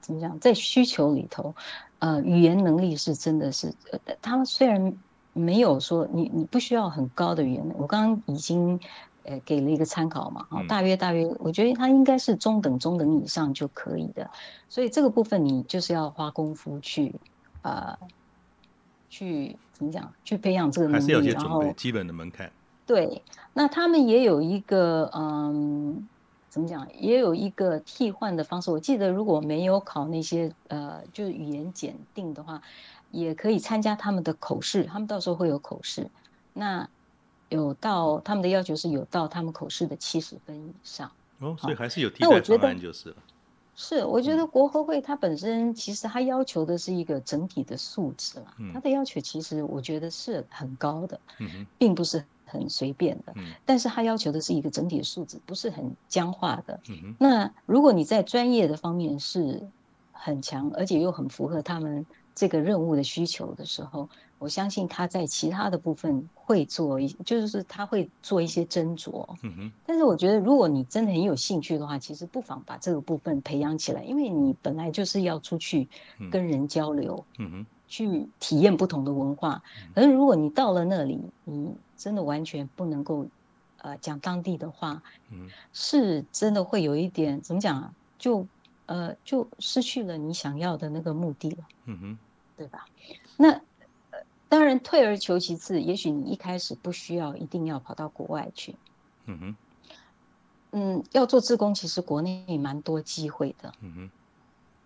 怎么讲，在需求里头，呃，语言能力是真的是，呃，他们虽然没有说你你不需要很高的语言，我刚刚已经呃给了一个参考嘛，啊，大约大约，我觉得他应该是中等中等以上就可以的，所以这个部分你就是要花功夫去呃。去怎么讲？去培养这个能力，还是有些准备，基本的门槛。对，那他们也有一个嗯，怎么讲？也有一个替换的方式。我记得如果没有考那些呃，就是语言检定的话，也可以参加他们的口试。他们到时候会有口试，那有到他们的要求是有到他们口试的七十分以上。哦，所以还是有替代方案就是了。是，我觉得国合会它本身其实它要求的是一个整体的素质嘛，它的要求其实我觉得是很高的，并不是很随便的，但是他要求的是一个整体的素质，不是很僵化的。那如果你在专业的方面是很强，而且又很符合他们这个任务的需求的时候，我相信他在其他的部分会做一，就是他会做一些斟酌。嗯哼。但是我觉得，如果你真的很有兴趣的话，其实不妨把这个部分培养起来，因为你本来就是要出去跟人交流，嗯哼，去体验不同的文化。可是如果你到了那里，你真的完全不能够呃讲当地的话，嗯，是真的会有一点怎么讲啊？就呃就失去了你想要的那个目的了。嗯哼，对吧？那。当然，退而求其次，也许你一开始不需要一定要跑到国外去。嗯哼，嗯，要做自工，其实国内也蛮多机会的。嗯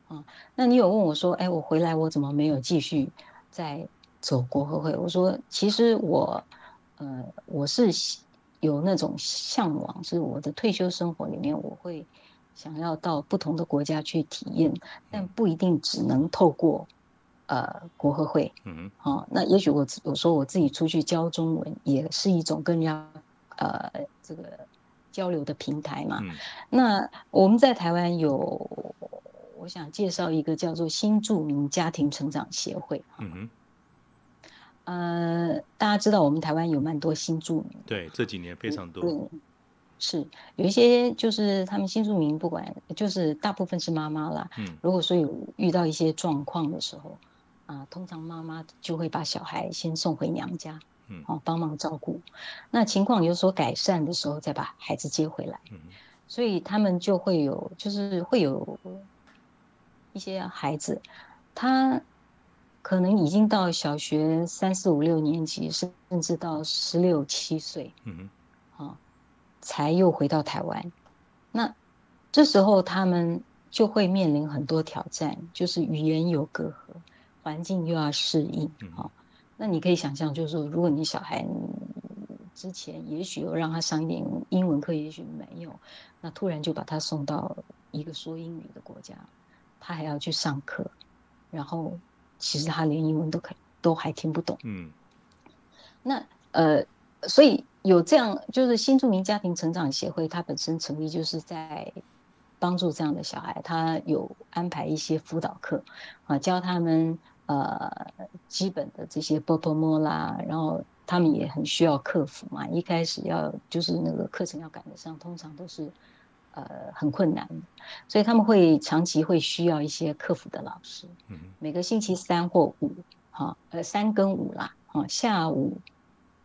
哼，啊，那你有问我说，哎，我回来我怎么没有继续再走国合会？我说，其实我，呃，我是有那种向往，是我的退休生活里面，我会想要到不同的国家去体验，但不一定只能透过。呃，国合会，嗯哼，好、哦，那也许我我说我自己出去教中文，也是一种跟人家呃这个交流的平台嘛。嗯、那我们在台湾有，我想介绍一个叫做新著名家庭成长协会。嗯哼，呃，大家知道我们台湾有蛮多新住民，对，这几年非常多。嗯，是有一些就是他们新住民，不管就是大部分是妈妈啦。嗯，如果说有遇到一些状况的时候。啊，通常妈妈就会把小孩先送回娘家，嗯，哦，帮忙照顾。那情况有所改善的时候，再把孩子接回来。嗯，所以他们就会有，就是会有一些孩子，他可能已经到小学三四五六年级，甚至到十六七岁，嗯，哦，才又回到台湾。那这时候他们就会面临很多挑战，就是语言有隔阂。环境又要适应，好，那你可以想象，就是说，如果你小孩之前也许有让他上一点英文课，也许没有，那突然就把他送到一个说英语的国家，他还要去上课，然后其实他连英文都可都还听不懂，嗯，那呃，所以有这样，就是新住民家庭成长协会，它本身成立就是在。帮助这样的小孩，他有安排一些辅导课，啊，教他们呃基本的这些波波摸啦，然后他们也很需要克服嘛。一开始要就是那个课程要赶得上，通常都是呃很困难，所以他们会长期会需要一些客服的老师。每个星期三或五，哈，呃三跟五啦，哈，下午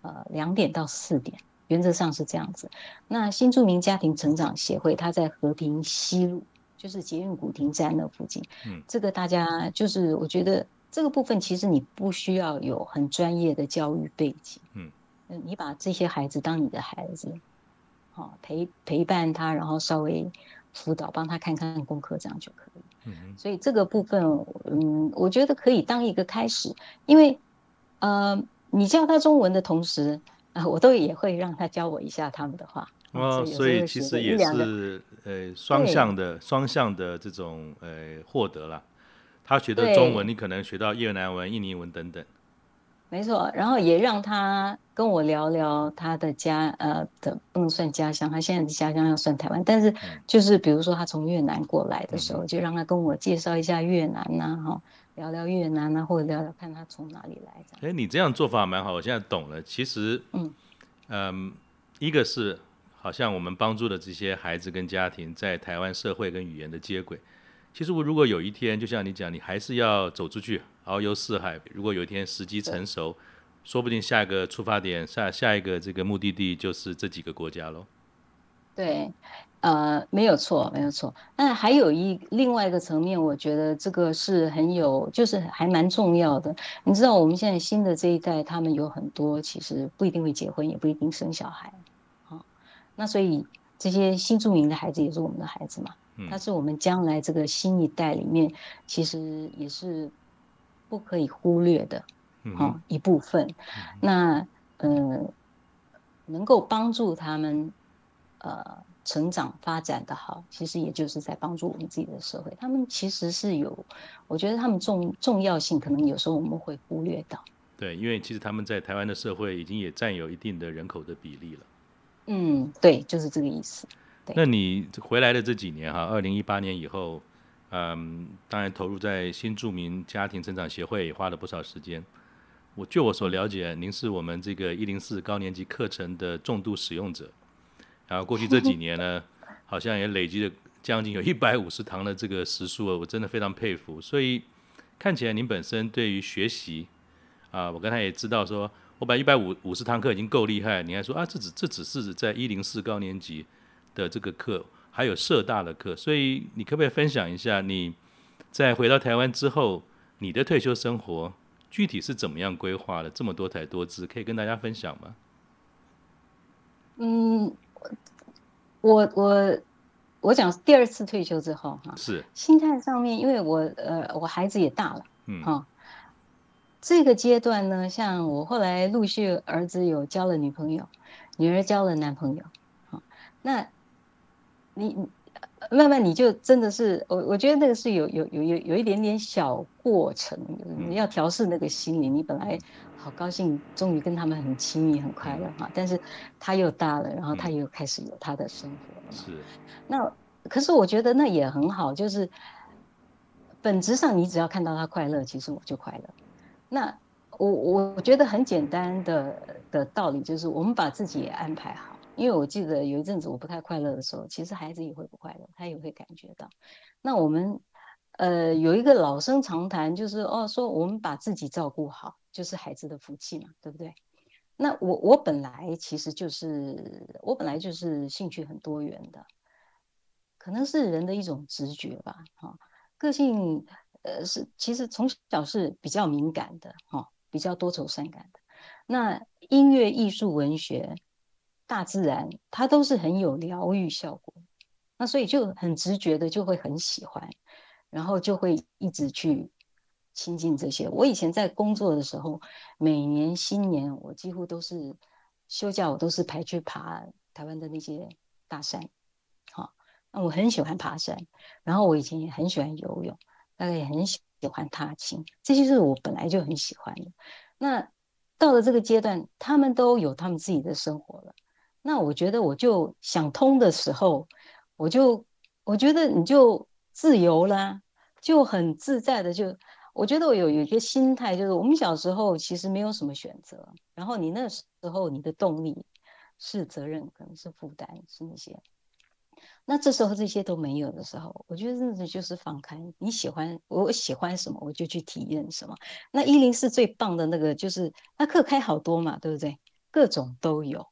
呃两点到四点。原则上是这样子。那新住民家庭成长协会，它在和平西路，就是捷运古亭站那附近。嗯，这个大家就是，我觉得这个部分其实你不需要有很专业的教育背景。嗯，你把这些孩子当你的孩子，好陪陪伴他，然后稍微辅导，帮他看看功课，这样就可以。嗯，所以这个部分，嗯，我觉得可以当一个开始，因为呃，你教他中文的同时。啊，我都也会让他教我一下他们的话。哦，所以其实也是呃双向的双向的这种呃获得了。他学的中文，你可能学到越南文、印尼文等等。没错，然后也让他跟我聊聊他的家呃的不能算家乡，他现在的家乡要算台湾，但是就是比如说他从越南过来的时候，嗯、就让他跟我介绍一下越南呐、啊，哈，聊聊越南啊，或者聊聊看他从哪里来。哎，你这样做法蛮好，我现在懂了。其实，嗯嗯、呃，一个是好像我们帮助的这些孩子跟家庭在台湾社会跟语言的接轨。其实我如果有一天，就像你讲，你还是要走出去。遨游四海，如果有一天时机成熟，说不定下一个出发点，下下一个这个目的地就是这几个国家喽。对，呃，没有错，没有错。那还有一另外一个层面，我觉得这个是很有，就是还蛮重要的。你知道，我们现在新的这一代，他们有很多其实不一定会结婚，也不一定生小孩。好，那所以这些新住民的孩子也是我们的孩子嘛，他是我们将来这个新一代里面，其实也是。不可以忽略的，好一部分。嗯、那呃，能够帮助他们呃成长发展的好，其实也就是在帮助我们自己的社会。他们其实是有，我觉得他们重重要性，可能有时候我们会忽略到。对，因为其实他们在台湾的社会已经也占有一定的人口的比例了。嗯，对，就是这个意思。对。那你回来的这几年哈，二零一八年以后。嗯，当然投入在新住民家庭成长协会也花了不少时间。我据我所了解，您是我们这个一零四高年级课程的重度使用者，然后过去这几年呢，好像也累积了将近有一百五十堂的这个时数了，我真的非常佩服。所以看起来您本身对于学习啊，我刚才也知道说，我把一百五五十堂课已经够厉害，你还说啊，这只这只是在一零四高年级的这个课，还有社大的课，所以你可不可以分享一下你在回到台湾之后你的退休生活？具体是怎么样规划的？这么多才多姿，可以跟大家分享吗？嗯，我我我讲第二次退休之后哈，是心态上面，因为我呃我孩子也大了，嗯哈，这个阶段呢，像我后来陆续儿子有交了女朋友，女儿交了男朋友，好，那你。慢慢你就真的是我，我觉得那个是有有有有有一点点小过程，你要调试那个心理。你本来好高兴，终于跟他们很亲密、很快乐哈，但是他又大了，然后他又开始有他的生活了。是。那可是我觉得那也很好，就是本质上你只要看到他快乐，其实我就快乐。那我我觉得很简单的的道理就是，我们把自己也安排好。因为我记得有一阵子我不太快乐的时候，其实孩子也会不快乐，他也会感觉到。那我们呃有一个老生常谈，就是哦说我们把自己照顾好，就是孩子的福气嘛，对不对？那我我本来其实就是我本来就是兴趣很多元的，可能是人的一种直觉吧，哈、个性呃是其实从小是比较敏感的，哈、比较多愁善感的。那音乐、艺术、文学。大自然，它都是很有疗愈效果，那所以就很直觉的就会很喜欢，然后就会一直去亲近这些。我以前在工作的时候，每年新年我几乎都是休假，我都是排去爬台湾的那些大山。好，那我很喜欢爬山，然后我以前也很喜欢游泳，大概也很喜欢踏青，这些是我本来就很喜欢的。那到了这个阶段，他们都有他们自己的生活了。那我觉得我就想通的时候，我就我觉得你就自由啦，就很自在的就，我觉得我有有一个心态，就是我们小时候其实没有什么选择，然后你那时候你的动力是责任，可能是负担，是那些。那这时候这些都没有的时候，我觉得那就是放开，你喜欢我喜欢什么我就去体验什么。那一零四最棒的那个就是那课开好多嘛，对不对？各种都有。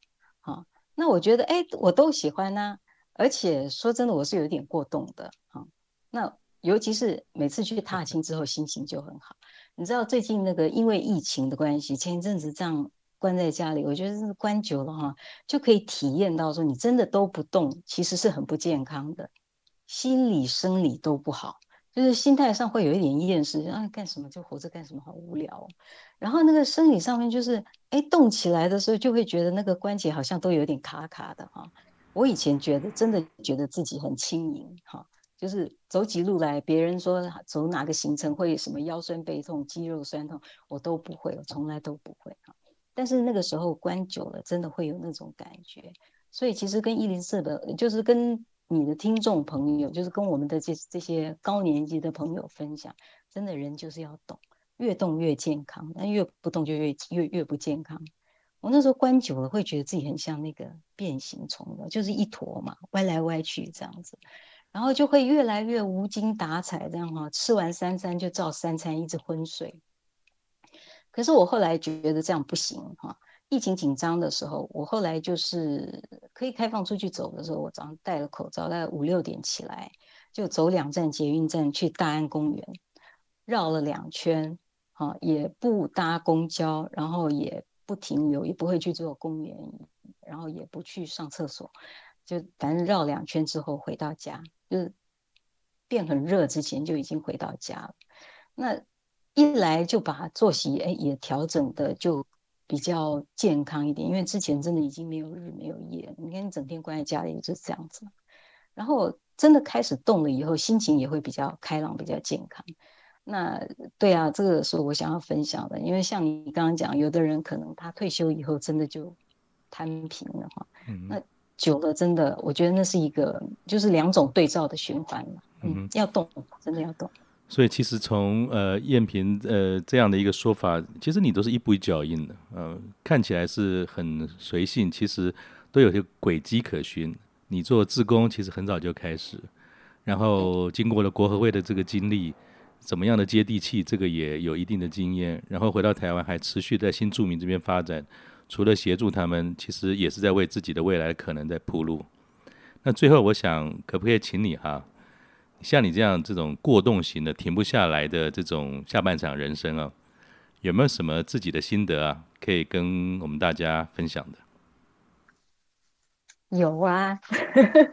那我觉得，哎，我都喜欢呢、而且说真的，我是有点过动的哈。那尤其是每次去踏青之后，心情就很好。你知道最近那个因为疫情的关系，前一阵子这样关在家里，我觉得是关久了哈，就可以体验到说，你真的都不动，其实是很不健康的，心理生理都不好。就是心态上会有一点厌世，啊，干什么就活着干什么，好无聊。然后那个生理上面就是，哎，动起来的时候就会觉得那个关节好像都有点卡卡的哈。我以前觉得真的觉得自己很轻盈哈，就是走起路来，别人说走哪个行程会什么腰酸背痛、肌肉酸痛，我都不会，我从来都不会哈。但是那个时候关久了，真的会有那种感觉。所以其实跟一零四的，就是跟。你的听众朋友，就是跟我们的这这些高年级的朋友分享，真的人就是要动，越动越健康，但越不动就越越越不健康。我那时候关久了，会觉得自己很像那个变形虫的，就是一坨嘛，歪来歪去这样子，然后就会越来越无精打采这样哈，吃完三餐就照三餐一直昏睡。可是我后来觉得这样不行哈。疫情紧张的时候，我后来就是可以开放出去走的时候，我早上戴了口罩，大概五六点起来，就走两站捷运站去大安公园，绕了两圈，啊，也不搭公交，然后也不停留，也不会去做公园，然后也不去上厕所，就反正绕两圈之后回到家，就是变很热之前就已经回到家了。那一来就把作息哎也调整的就。比较健康一点，因为之前真的已经没有日没有夜，你看你整天关在家里就是这样子。然后真的开始动了以后，心情也会比较开朗，比较健康。那对啊，这个是我想要分享的，因为像你刚刚讲，有的人可能他退休以后真的就摊平了哈。嗯。那久了真的，我觉得那是一个就是两种对照的循环嘛。嗯。要动。真的要动。所以其实从呃燕萍呃这样的一个说法，其实你都是一步一脚印的，嗯、看起来是很随性，其实都有些轨迹可循。你做志工其实很早就开始，然后经过了国合会的这个经历，怎么样的接地气，这个也有一定的经验，然后回到台湾还持续在新住民这边发展，除了协助他们，其实也是在为自己的未来可能在铺路。那最后我想，可不可以请你哈？像你这样这种过动型的、停不下来的这种下半场人生啊，有没有什么自己的心得啊，可以跟我们大家分享的？有啊，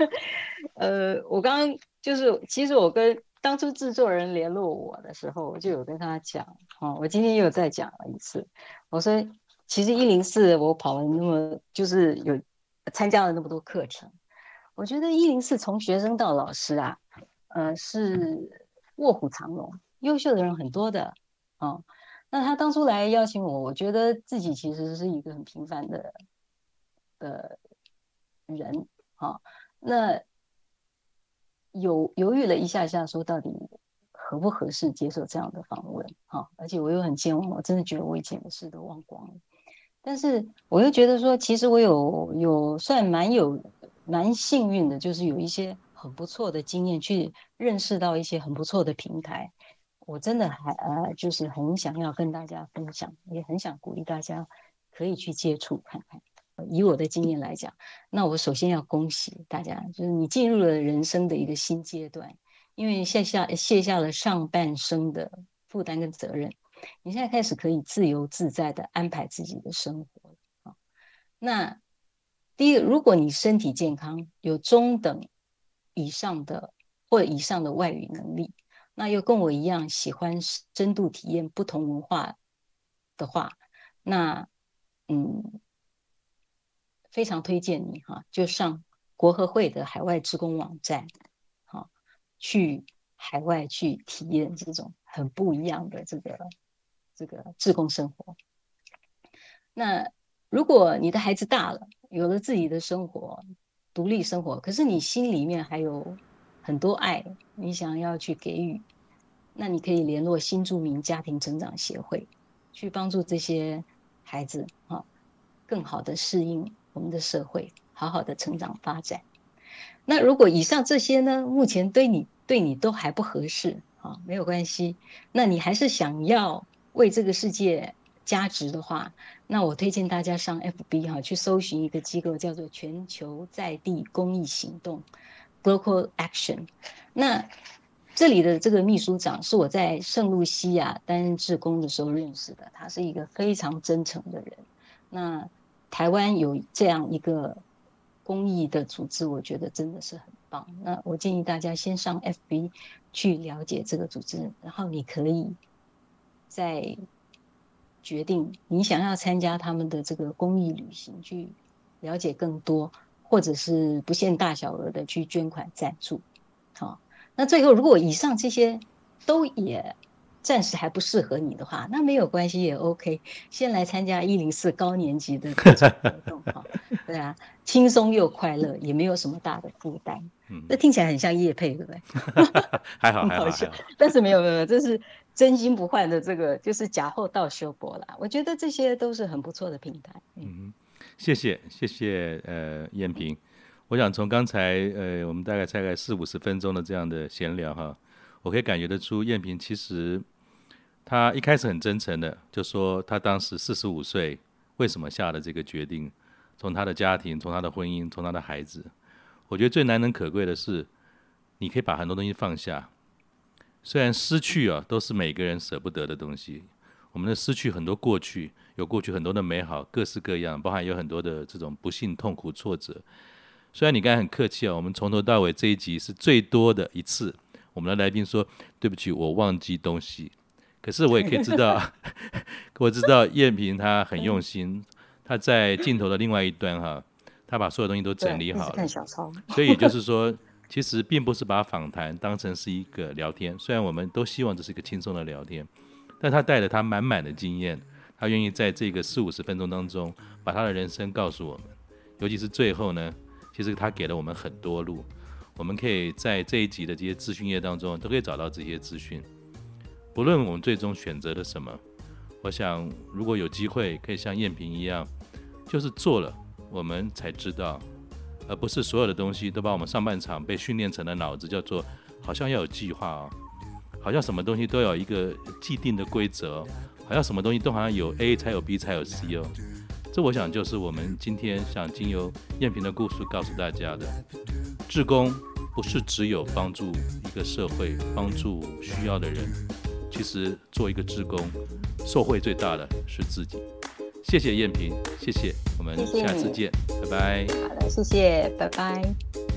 呃，我刚刚就是，其实我跟当初制作人联络我的时候，我就有跟他讲，哦，我今天又再讲了一次，我说，其实一零四我跑了那么，就是有参加了那么多课程，我觉得一零四从学生到老师啊。呃，是卧虎藏龙，优秀的人很多的，哦，那他当初来邀请我，我觉得自己其实是一个很平凡的的人，哦，那有犹豫了一下下，说到底合不合适接受这样的访问，哦，而且我又很健忘，我真的觉得我以前的事都忘光了，但是我又觉得说，其实我有有算蛮有蛮幸运的，就是有一些。很不错的经验，去认识到一些很不错的平台，我真的还呃，就是很想要跟大家分享，也很想鼓励大家可以去接触看看。以我的经验来讲，那我首先要恭喜大家，就是你进入了人生的一个新阶段，因为卸下卸下了上半生的负担跟责任，你现在开始可以自由自在的安排自己的生活。啊，那第一个，如果你身体健康，有中等。以上的或以上的外语能力，那又跟我一样喜欢深度体验不同文化的话，那嗯，非常推荐你哈，就上国合会的海外志工网站，好，去海外去体验这种很不一样的这个这个志工生活。那如果你的孩子大了，有了自己的生活。独立生活，可是你心里面还有很多爱，你想要去给予，那你可以联络新住民家庭成长协会，去帮助这些孩子啊，更好的适应我们的社会，好好的成长发展。那如果以上这些呢，目前对你对你都还不合适啊，没有关系，那你还是想要为这个世界加值的话，那我推荐大家上 FB 哈，去搜寻一个机构，叫做全球在地公益行动 （Global Action）。那这里的这个秘书长是我在圣露西亚担任志工的时候认识的，他是一个非常真诚的人。那台湾有这样一个公益的组织，我觉得真的是很棒。那我建议大家先上 FB 去了解这个组织，然后你可以在。决定你想要参加他们的这个公益旅行，去了解更多，或者是不限大小额的去捐款赞助。好，那最后如果以上这些都也暂时还不适合你的话，那没有关系也 OK。先来参加一零四高年级的课程活动哈，对啊，轻松又快乐，也没有什么大的负担。嗯，这听起来很像叶配，对不对？还好，还好，还好，但是没有没有，这是。真心不换的这个就是假后到修博了，我觉得这些都是很不错的平台。嗯，谢谢谢谢呃燕萍，我想从刚才呃我们大概大概四五十分钟的这样的闲聊哈，我可以感觉得出燕萍其实她一开始很真诚的就说她当时四十五岁为什么下了这个决定，从她的家庭，从她的婚姻，从她的孩子，我觉得最难能可贵的是你可以把很多东西放下。虽然失去啊，都是每个人舍不得的东西。我们的失去很多过去，有过去很多的美好，各式各样，包含有很多的这种不幸、痛苦、挫折。虽然你刚才很客气啊，我们从头到尾这一集是最多的一次，我们的来宾说对不起，我忘记东西。可是我也可以知道，我知道燕平他很用心，他在镜头的另外一端哈，他把所有东西都整理好了。看小抄。所以就是说。其实并不是把访谈当成是一个聊天，虽然我们都希望这是一个轻松的聊天，但他带着他满满的经验，他愿意在这个四五十分钟当中把他的人生告诉我们，尤其是最后呢，其实他给了我们很多路。我们可以在这一集的这些资讯页当中都可以找到这些资讯。不论我们最终选择了什么，我想如果有机会可以像燕萍一样，就是做了我们才知道，而不是所有的东西都把我们上半场被训练成了脑子叫做好像要有计划哦，好像什么东西都有一个既定的规则，好像什么东西都好像有 A 才有 B 才有 C 哦。这我想就是我们今天想经由燕萍的故事告诉大家的，志工不是只有帮助一个社会，帮助需要的人，其实做一个志工，受惠最大的是自己。谢谢燕萍，谢谢，我们下次见，谢谢拜拜。好的，谢谢，拜拜。